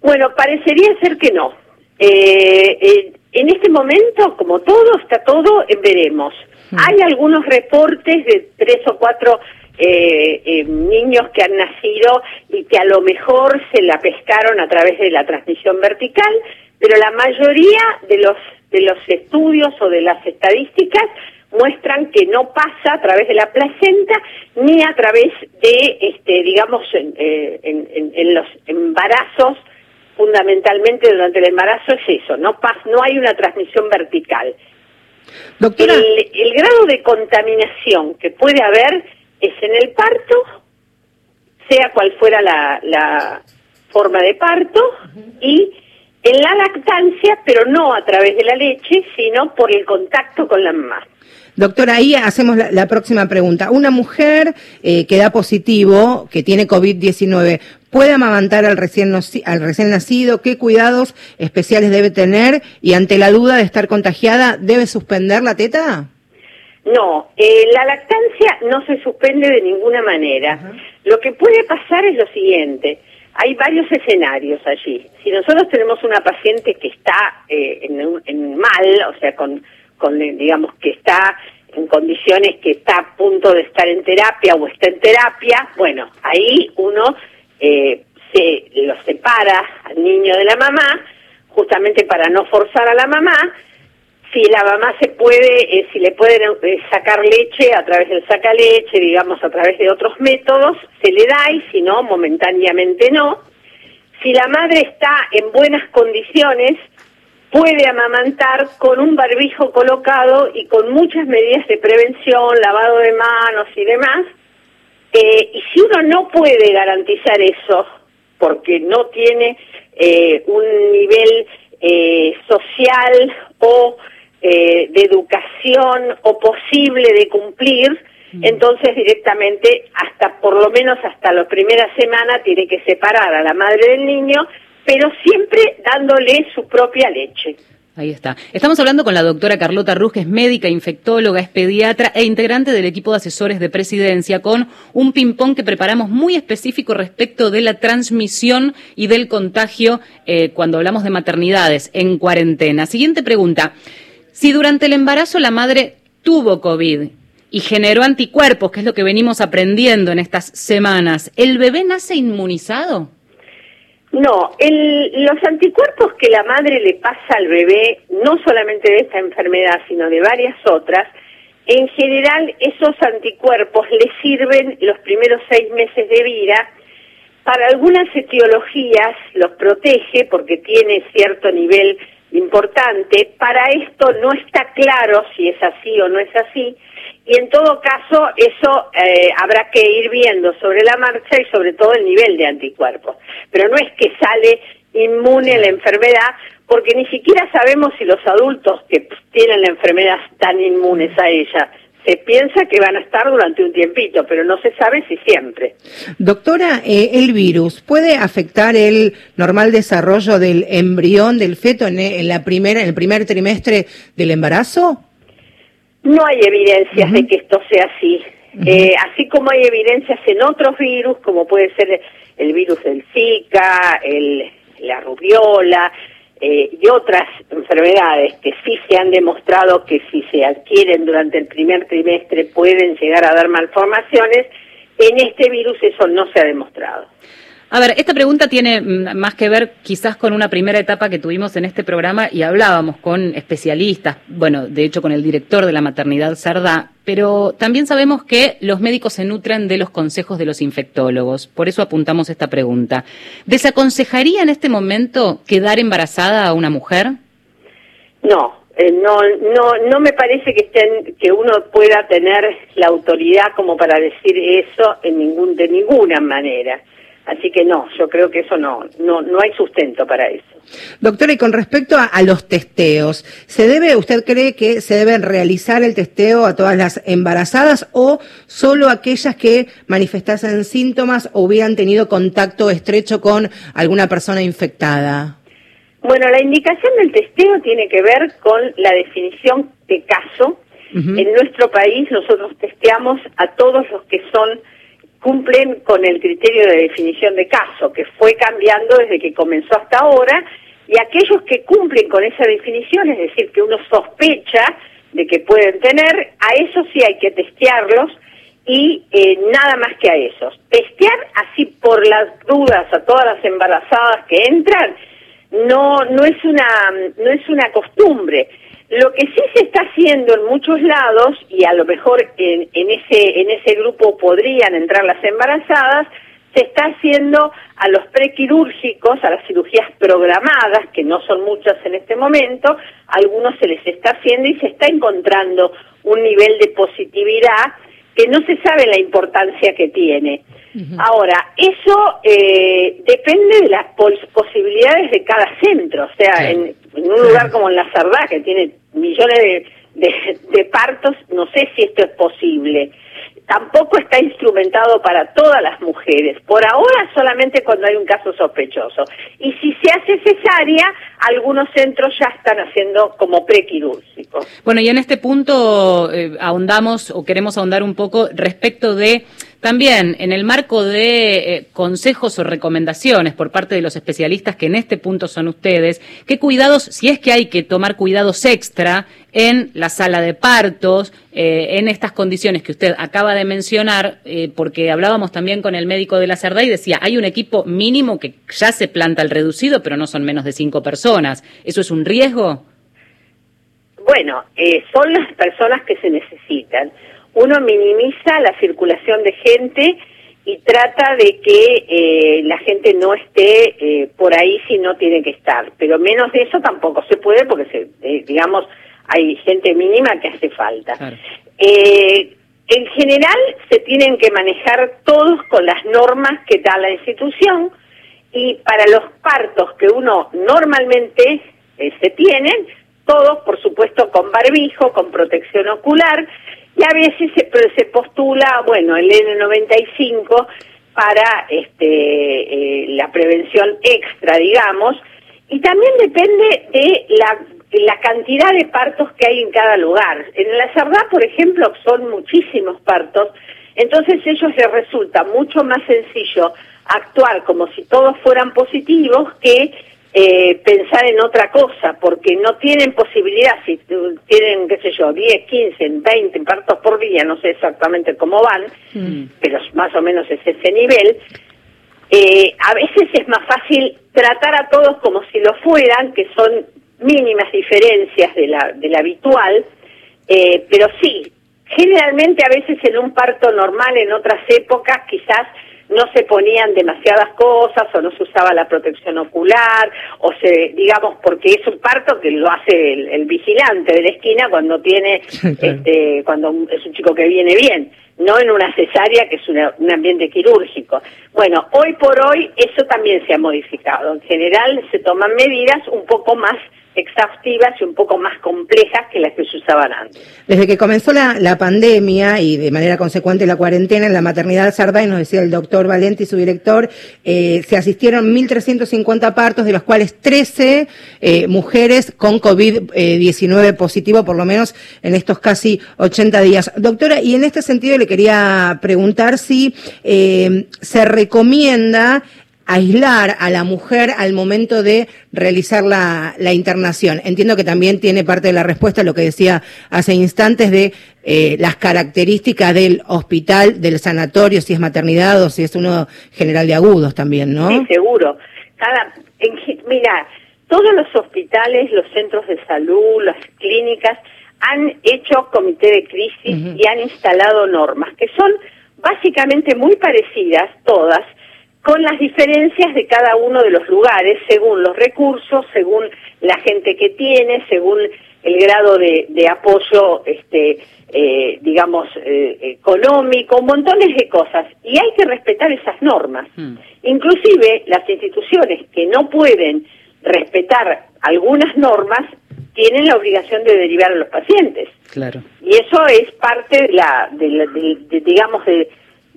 Bueno, parecería ser que no. Eh, eh, en este momento, como todo, está todo en veremos. Mm. Hay algunos reportes de tres o cuatro eh, eh, niños que han nacido y que a lo mejor se la pescaron a través de la transmisión vertical, pero la mayoría de los de los estudios o de las estadísticas muestran que no pasa a través de la placenta ni a través de, este, digamos, en, eh, en los embarazos fundamentalmente durante el embarazo es eso, no, no hay una transmisión vertical. Doctora. El, grado de contaminación que puede haber es en el parto, sea cual fuera la, forma de parto, y en la lactancia, pero no a través de la leche, sino por el contacto con la mamá. Doctora, ahí hacemos la, próxima pregunta. Una mujer eh, que da positivo, que tiene COVID-19, ¿puede amamantar al recién, al recién nacido? ¿Qué cuidados especiales debe tener? Y ante la duda de estar contagiada, ¿debe suspender la teta? No, eh, la lactancia no se suspende de ninguna manera. Lo que puede pasar es lo siguiente. Hay varios escenarios allí. Si nosotros tenemos una paciente que está eh, en, en mal, o sea, con con, digamos, que está en condiciones que está a punto de estar en terapia o está en terapia, bueno, ahí uno eh, se lo separa al niño de la mamá, justamente para no forzar a la mamá. Si la mamá se puede, eh, si le pueden eh, sacar leche a través del sacaleche, digamos, a través de otros métodos, se le da y si no, momentáneamente no. Si la madre está en buenas condiciones, puede amamantar con un barbijo colocado y con muchas medidas de prevención, lavado de manos y demás. Eh, y si uno no puede garantizar eso, porque no tiene un nivel social o de educación o posible de cumplir, mm. entonces directamente hasta por lo menos hasta la primera semana tiene que separar a la madre del niño pero siempre dándole su propia leche. Ahí está. Estamos hablando con la doctora Carlota Ruz, que es médica, infectóloga, es pediatra e integrante del equipo de asesores de presidencia, con un ping-pong que preparamos muy específico respecto de la transmisión y del contagio eh, cuando hablamos de maternidades en cuarentena. Siguiente pregunta. Si durante el embarazo la madre tuvo COVID y generó anticuerpos, que es lo que venimos aprendiendo en estas semanas, ¿el bebé nace inmunizado? No, los anticuerpos que la madre le pasa al bebé, no solamente de esta enfermedad, sino de varias otras, en general esos anticuerpos le sirven los primeros seis meses de vida. Para algunas etiologías los protege porque tiene cierto nivel importante. Para esto no está claro si es así o no es así y en todo caso eso eh, habrá que ir viendo sobre la marcha y sobre todo el nivel de anticuerpos. Pero no es que sale inmune la enfermedad, porque ni siquiera sabemos si los adultos que tienen la enfermedad están inmunes a ella. Se piensa que van a estar durante un tiempito, pero no se sabe si siempre. Doctora, eh, ¿el virus puede afectar el normal desarrollo del embrión del feto en, en la primera, en el primer trimestre del embarazo? No hay evidencias de que esto sea así. Eh, así como hay evidencias en otros virus, como puede ser el virus del Zika, el, la rubiola eh, y otras enfermedades que sí se han demostrado que si se adquieren durante el primer trimestre pueden llegar a dar malformaciones, en este virus eso no se ha demostrado. A ver, esta pregunta tiene mm, más que ver quizás con una primera etapa que tuvimos en este programa y hablábamos con especialistas, bueno, de hecho con el director de la maternidad Sarda, pero también sabemos que los médicos se nutren de los consejos de los infectólogos, por eso apuntamos esta pregunta. ¿Desaconsejaría en este momento quedar embarazada a una mujer? No, eh, no, no, no me parece que estén, que uno pueda tener la autoridad como para decir eso en ningún, de ninguna manera Así que no, yo creo que eso no, no, no hay sustento para eso. Doctora, y con respecto a, a, los testeos, ¿se debe, usted cree que se debe realizar el testeo a todas las embarazadas o solo aquellas que manifestasen síntomas o hubieran tenido contacto estrecho con alguna persona infectada? Bueno, la indicación del testeo tiene que ver con la definición de caso. Uh -huh. En nuestro país nosotros testeamos a todos los que son cumplen con el criterio de definición de caso, que fue cambiando desde que comenzó hasta ahora, y aquellos que cumplen con esa definición, es decir, que uno sospecha de que pueden tener, a esos sí hay que testearlos y eh, nada más que a esos. Testear así por las dudas a todas las embarazadas que entran no no es una no es una costumbre. Lo que sí se está haciendo en muchos lados, y a lo mejor en, ese, en ese grupo podrían entrar las embarazadas, se está haciendo a los prequirúrgicos, a las cirugías programadas, que no son muchas en este momento, algunos se les está haciendo y se está encontrando un nivel de positividad que no se sabe la importancia que tiene. Uh -huh. Ahora, eso eh, depende de las pos posibilidades de cada centro, o sea, sí. en, en, un lugar como en La Sardá, que tiene millones de, de, de partos, no sé si esto es posible tampoco está instrumentado para todas las mujeres. Por ahora solamente cuando hay un caso sospechoso. Y si se hace cesárea, algunos centros ya están haciendo como prequirúrgico. Bueno, y en este punto eh, ahondamos o queremos ahondar un poco respecto de también en el marco de eh, consejos o recomendaciones por parte de los especialistas que en este punto son ustedes, qué cuidados, si es que hay que tomar cuidados extra en la sala de partos, eh, en estas condiciones que usted acaba de mencionar, eh, porque hablábamos también con el médico de la Cerdá y decía, hay un equipo mínimo que ya se planta el reducido, pero no son menos de cinco personas. ¿Eso es un riesgo? Bueno, son las personas que se necesitan uno minimiza la circulación de gente y trata de que eh, la gente no esté eh, por ahí si no tiene que estar. Pero menos de eso tampoco se puede porque, se, eh, digamos, hay gente mínima que hace falta. Claro. en general se tienen que manejar todos con las normas que da la institución y para los partos que uno normalmente se tienen, todos por supuesto con barbijo, con protección ocular, y a veces se, se postula, bueno, el N95 para este, eh, la prevención extra, digamos, y también depende de la, la cantidad de partos que hay en cada lugar. En la Sardá, por ejemplo, son muchísimos partos, entonces a ellos les resulta mucho más sencillo actuar como si todos fueran positivos que eh, pensar en otra cosa, porque no tienen posibilidad, si tienen, qué sé yo, 10, 15, 20 partos por día, no sé exactamente cómo van, mm. pero más o menos es ese nivel, eh, a veces es más fácil tratar a todos como si lo fueran, que son mínimas diferencias de la, de la habitual, eh, pero sí, generalmente a veces en un parto normal, en otras épocas, quizás no se ponían demasiadas cosas o no se usaba la protección ocular o se digamos porque es un parto que lo hace el, el vigilante de la esquina cuando tiene [LAUGHS] este cuando es un chico que viene bien no en una cesárea que es una, un ambiente quirúrgico. Bueno hoy por hoy eso también se ha modificado. En general se toman medidas un poco más exhaustivas y un poco más complejas que las que se usaban antes. Desde que comenzó la, la pandemia y de manera consecuente la cuarentena en la maternidad Sardá, y nos decía el doctor Valenti, su director, eh, se asistieron 1.350 partos, de los cuales 13 eh, mujeres con COVID-19 eh, positivo, por lo menos en estos casi 80 días. Doctora, y en este sentido le quería preguntar si eh, se recomienda aislar a la mujer al momento de realizar la, la, internación. Entiendo que también tiene parte de la respuesta lo que decía hace instantes de eh, las características del hospital, del sanatorio, si es maternidad o si es uno general de agudos también, ¿no? Sí, seguro. Cada, en, mira, todos los hospitales, los centros de salud, las clínicas han hecho comité de crisis uh -huh. y han instalado normas que son básicamente muy parecidas todas con las diferencias de cada uno de los lugares, según los recursos, según la gente que tiene, según el grado de, de apoyo, este, eh, digamos, eh, económico, montones de cosas. Y hay que respetar esas normas. Hmm. Inclusive las instituciones que no pueden respetar algunas normas tienen la obligación de derivar a los pacientes. Claro. Y eso es parte de la, de la- de- de- digamos, de,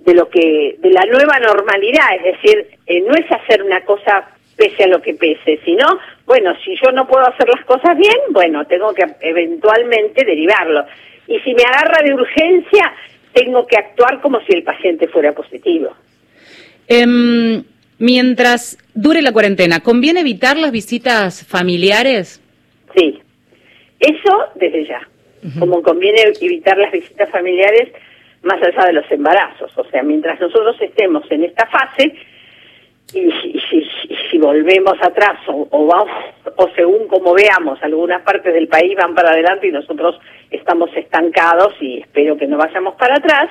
de lo que, de la nueva normalidad, es decir, eh, no es hacer una cosa pese a lo que pese, sino, bueno, si yo no puedo hacer las cosas bien, bueno, tengo que eventualmente derivarlo. Y si me agarra de urgencia, tengo que actuar como si el paciente fuera positivo. Em, mientras dure la cuarentena, ¿conviene evitar las visitas familiares? Sí, eso desde ya. Como conviene evitar las visitas familiares más allá de los embarazos. O sea, mientras nosotros estemos en esta fase, y, si volvemos atrás o, o vamos, o según como veamos, algunas partes del país van para adelante y nosotros estamos estancados y espero que no vayamos para atrás,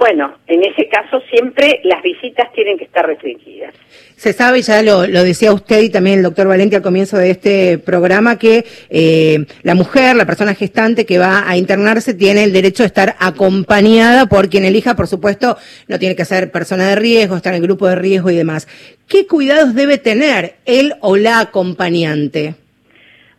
bueno, en ese caso siempre las visitas tienen que estar restringidas. Se sabe, ya lo, lo decía usted y también el doctor Valenti al comienzo de este programa, que eh, la mujer, la persona gestante que va a internarse, tiene el derecho de estar acompañada por quien elija, por supuesto, no tiene que ser persona de riesgo, estar en el grupo de riesgo y demás. ¿Qué cuidados debe tener él o la acompañante?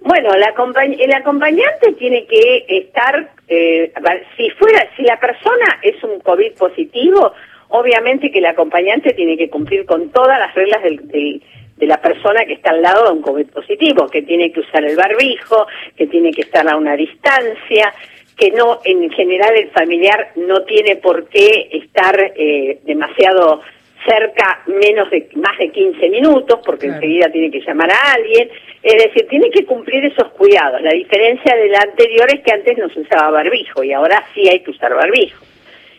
Bueno, la acompañ- el acompañante tiene que estar, eh, si fuera, si la persona es un COVID positivo, obviamente que el acompañante tiene que cumplir con todas las reglas del- de la persona que está al lado de un COVID positivo, que tiene que usar el barbijo, que tiene que estar a una distancia, que no, en general el familiar no tiene por qué estar eh, demasiado cerca menos de más de 15 minutos porque enseguida tiene que llamar a alguien. Es decir tiene que cumplir esos cuidados. La diferencia de la anterior es que antes no se usaba barbijo y ahora sí hay que usar barbijo.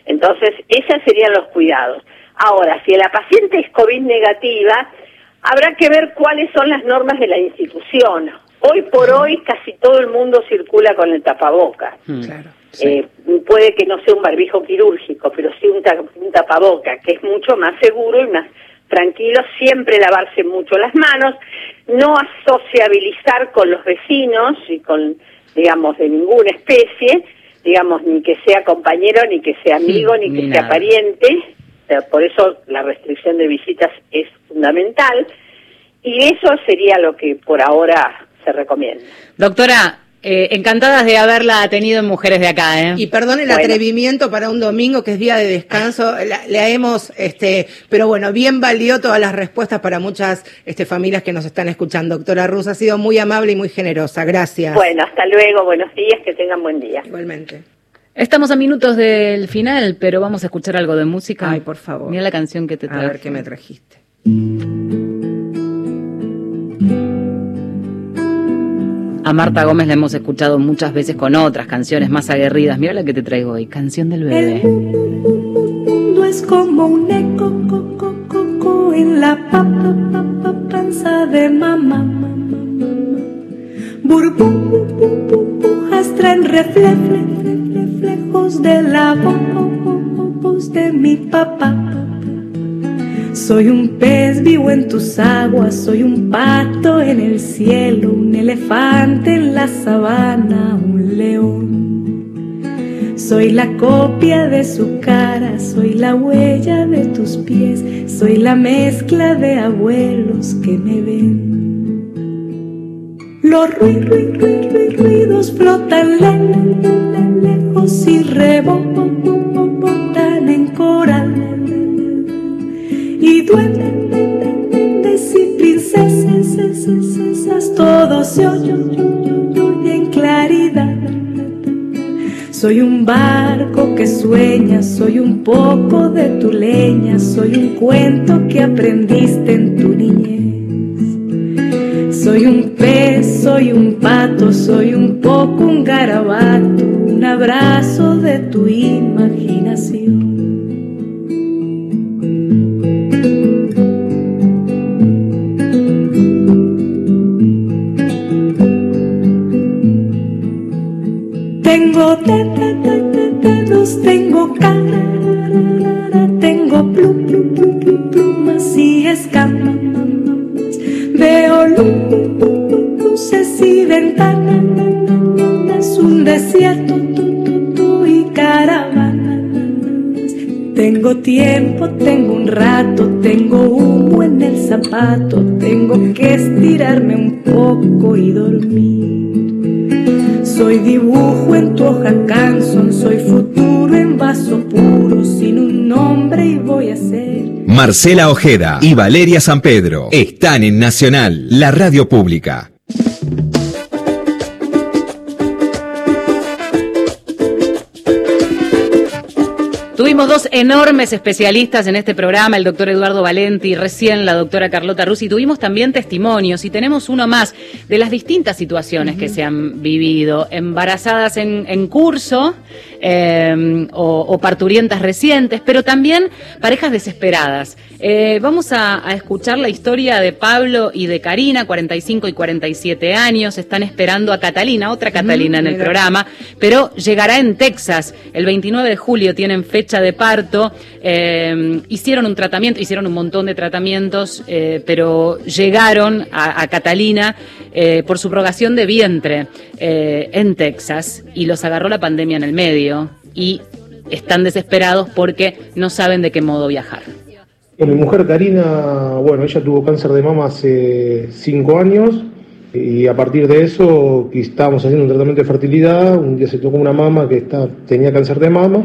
Entonces esos serían los cuidados. Ahora si la paciente es covid negativa habrá que ver cuáles son las normas de la institución. Hoy por hoy casi todo el mundo circula con el tapaboca eh, puede que no sea un barbijo quirúrgico, pero sí un, ta- un tapaboca, que es mucho más seguro y más tranquilo, siempre lavarse mucho las manos, no asociabilizar con los vecinos y con, digamos, de ninguna especie, digamos, ni que sea compañero, ni que sea amigo, ni ni que sea pariente, sea, por eso la restricción de visitas es fundamental, y eso sería lo que por ahora se recomienda. Doctora, eh, encantadas de haberla tenido en Mujeres de Acá, ¿eh? Y perdón el Bueno. atrevimiento para un domingo que es día de descanso, la, la hemos, este, pero bueno, bien valió todas las respuestas para muchas este, familias que nos están escuchando. Doctora Ruz, ha sido muy amable y muy generosa. Gracias. Bueno, hasta luego, buenos días, que tengan buen día. Igualmente. Estamos a minutos del final, pero vamos a escuchar algo de música. Ay, por favor. Mira la canción que te A traje. ver qué me trajiste. A Marta Gómez la hemos escuchado muchas veces con otras canciones más aguerridas. Mira la que te traigo hoy, Canción del Bebé. mundo es como un eco co, co, co, co, en la pa, pa, pa, pa, panza de mamá. Burbujas traen refle- fle- fle- reflejos de la vo- vo- vo- voz de mi papá. Soy un pez vivo en tus aguas, soy un pato en el cielo, un elefante en la sabana, un león. Soy la copia de su cara, soy la huella de tus pies, soy la mezcla de abuelos que me ven. Los rui- rui- rui- rui- ruidos flotan le- le- le- lejos y rebotan duendes y princesas, princesas, todo se oye, oye, oye, oye en claridad. Soy un barco que sueña, soy un poco de tu leña, soy un cuento que aprendiste en tu niñez. Soy un pez, soy un pato, soy un poco un garabato, un abrazo de tu imaginación. Tengo de- de- dedos, tengo cara, tengo plu- plu- plu- plu- plumas y escamas. Veo lu- luces y ventanas, un desierto, tú, tú y caravanas. Tengo tiempo, tengo un rato, tengo humo en el zapato, tengo que estirarme un poco y dormir. Soy dibujo en tu hoja canson, soy futuro en vaso puro, sin un nombre y voy a ser. Marcela Ojeda y Valeria San Pedro están en Nacional, la radio pública. Tuvimos dos enormes especialistas en este programa, el doctor Eduardo Valenti, recién la doctora Carlota Rusi. Tuvimos también testimonios y tenemos uno más de las distintas situaciones que se han vivido. Embarazadas en, en curso eh, o, o parturientas recientes, pero también parejas desesperadas. Eh, vamos a, a escuchar la historia de Pablo y de Karina, 45 y 47 años. Están esperando a Catalina, otra Catalina en el mira. programa, pero llegará en Texas. El 29 de julio tienen fecha de parto. Eh, hicieron un tratamiento, hicieron un montón de tratamientos, eh, pero llegaron a, Catalina eh, por subrogación de vientre eh, en Texas y los agarró la pandemia en el medio y están desesperados porque no saben de qué modo viajar. Mi mujer Karina, bueno, ella tuvo cáncer de mama hace cinco años y a partir de eso estábamos haciendo un tratamiento de fertilidad, un día se tocó una mama que tenía cáncer de mama,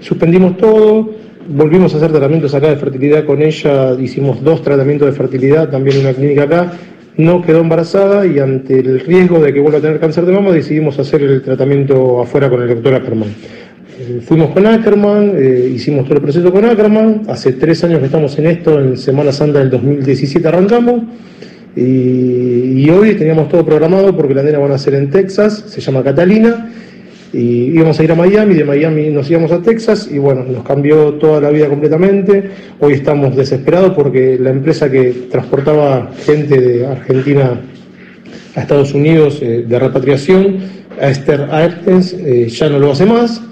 suspendimos todo, volvimos a hacer tratamientos acá de fertilidad con ella, hicimos dos tratamientos de fertilidad también en una clínica acá, no quedó embarazada y ante el riesgo de que vuelva a tener cáncer de mama decidimos hacer el tratamiento afuera con el doctor Ackerman. Eh, Fuimos con Ackerman, eh, hicimos todo el proceso con Ackerman, hace tres años que estamos en esto, en Semana Santa del 2017 arrancamos, y, hoy teníamos todo programado porque la nena van a ser en Texas, se llama Catalina, y íbamos a ir a Miami, de Miami nos íbamos a Texas, y bueno, nos cambió toda la vida completamente, hoy estamos desesperados porque la empresa que transportaba gente de Argentina a Estados Unidos eh, de repatriación, a Esther Aertens, eh, ya no lo hace más.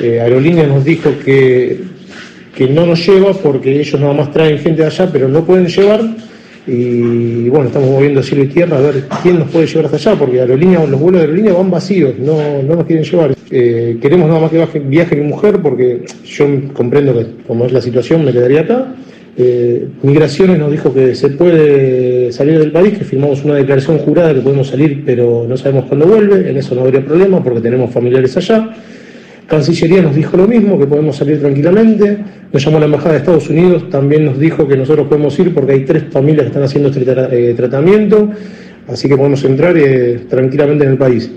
Eh, Aerolínea nos dijo que, que no nos lleva porque ellos nada más traen gente de allá, pero no pueden llevar. Y bueno, estamos moviendo cielo y tierra a ver quién nos puede llevar hasta allá, porque Aerolínea, los vuelos de Aerolínea van vacíos, no, no nos quieren llevar. Eh, queremos nada más que viaje mi mujer, porque yo comprendo que como es la situación me quedaría acá. Eh, Migraciones nos dijo que se puede salir del país, que firmamos una declaración jurada que podemos salir, pero no sabemos cuándo vuelve, en eso no habría problema porque tenemos familiares allá. Cancillería nos dijo lo mismo, que podemos salir tranquilamente. Nos llamó la Embajada de Estados Unidos, también nos dijo que nosotros podemos ir porque hay tres familias que están haciendo este tra- eh, tratamiento, así que podemos entrar eh, tranquilamente en el país.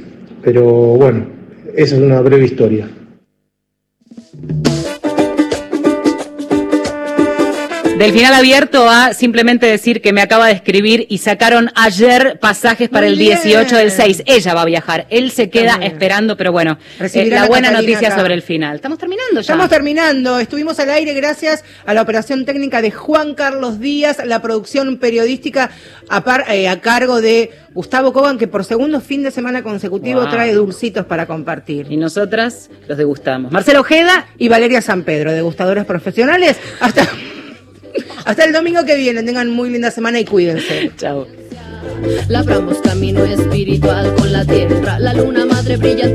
Pero bueno, esa es una breve historia. Del final abierto a simplemente decir que me acaba de escribir y sacaron ayer pasajes para Muy el bien. 18 del 6. Ella va a viajar, él se queda También. esperando, pero bueno, eh, la buena Catalina noticia acá. sobre el final. Estamos terminando ya. Estamos terminando. Estuvimos al aire gracias a la operación técnica de Juan Carlos Díaz, la producción periodística a, par- eh, a cargo de Gustavo Coban, que por segundo fin de semana consecutivo Wow. trae dulcitos para compartir. Y nosotras los degustamos. Marcelo Ojeda y Valeria San Pedro, degustadoras profesionales. Hasta, hasta el domingo que viene. Tengan muy linda semana y cuídense. [LAUGHS] Chao. Labramos camino espiritual con la tierra, la luna madre brillante.